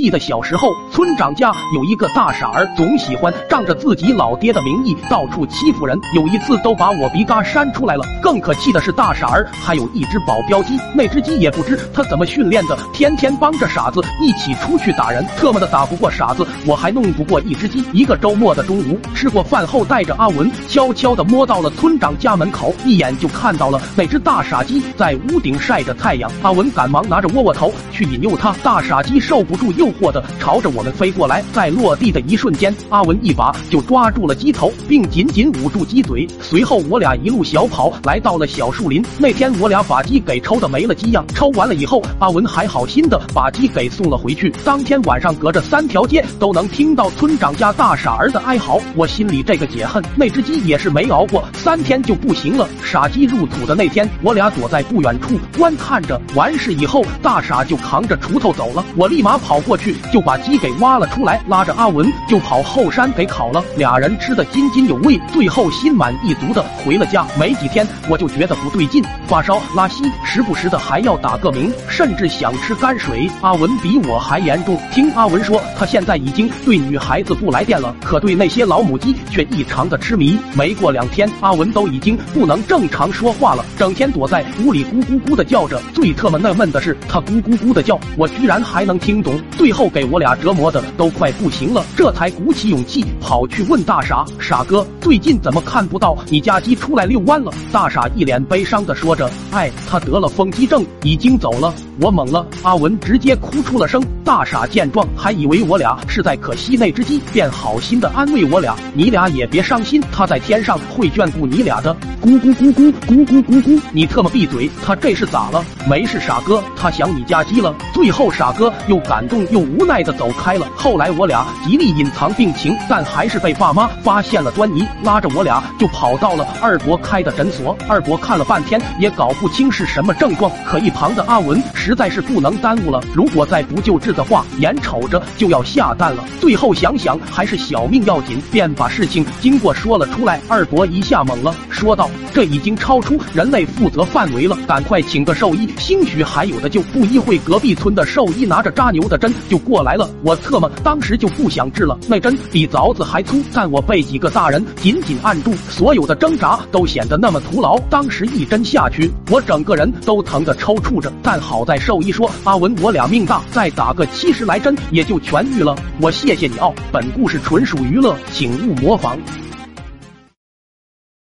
记得小时候，村长家有一个大傻儿，总喜欢仗着自己老爹的名义到处欺负人。有一次都把我鼻嘎扇出来了。更可气的是，大傻儿还有一只保镖鸡，那只鸡也不知他怎么训练的，天天帮着傻子一起出去打人。特么的打不过傻子，我还弄不过一只鸡。一个周末的中午，吃过饭后，带着阿文悄悄的摸到了村长家门口，一眼就看到了那只大傻鸡在屋顶晒着太阳。阿文赶忙拿着窝窝头去引诱它，大傻鸡受不住诱。惑的朝着我们飞过来，在落地的一瞬间，阿文一把就抓住了鸡头，并紧紧捂住鸡嘴。随后，我俩一路小跑来到了小树林。那天，我俩把鸡给抽的没了鸡样，抽完了以后，阿文还好心的把鸡给送了回去。当天晚上，隔着三条街都能听到村长家大傻儿的哀嚎。我心里这个解恨，那只鸡也是没熬过三天就不行了。傻鸡入土的那天，我俩躲在不远处观看着。完事以后，大傻就扛着锄头走了，我立马跑过。去就把鸡给挖了出来，拉着阿文就跑后山给烤了。俩人吃的津津有味，最后心满意足的回了家。没几天我就觉得不对劲，发烧拉稀，时不时的还要打个鸣，甚至想吃泔水。阿文比我还严重。听阿文说，他现在已经对女孩子不来电了，可对那些老母鸡却异常的痴迷。没过两天，阿文都已经不能正常说话了，整天躲在屋里咕咕咕的叫着。最特么纳闷的是，他咕咕咕的叫，我居然还能听懂。最最后给我俩折磨的都快不行了，这才鼓起勇气跑去问大傻：“傻哥，最近怎么看不到你家鸡出来遛弯了？”大傻一脸悲伤的说着：“哎，他得了疯鸡症，已经走了。”我懵了，阿文直接哭出了声。大傻见状，还以为我俩是在可惜那只鸡，便好心的安慰我俩：“你俩也别伤心，他在天上会眷顾你俩的。”咕咕咕咕咕咕咕咕，你特么闭嘴！他这是咋了？没事，傻哥，他想你家鸡了。最后，傻哥又感动又。无奈的走开了。后来我俩极力隐藏病情，但还是被爸妈发现了端倪，拉着我俩就跑到了二伯开的诊所。二伯看了半天也搞不清是什么症状，可一旁的阿文实在是不能耽误了，如果再不救治的话，眼瞅着就要下蛋了。最后想想还是小命要紧，便把事情经过说了出来。二伯一下懵了，说道：“这已经超出人类负责范围了，赶快请个兽医，兴许还有的救。”不一会，隔壁村的兽医拿着扎牛的针。就过来了，我特么当时就不想治了，那针比凿子还粗，但我被几个大人紧紧按住，所有的挣扎都显得那么徒劳。当时一针下去，我整个人都疼得抽搐着，但好在兽医说阿文我俩命大，再打个七十来针也就痊愈了。我谢谢你哦。本故事纯属娱乐，请勿模仿。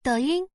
抖音。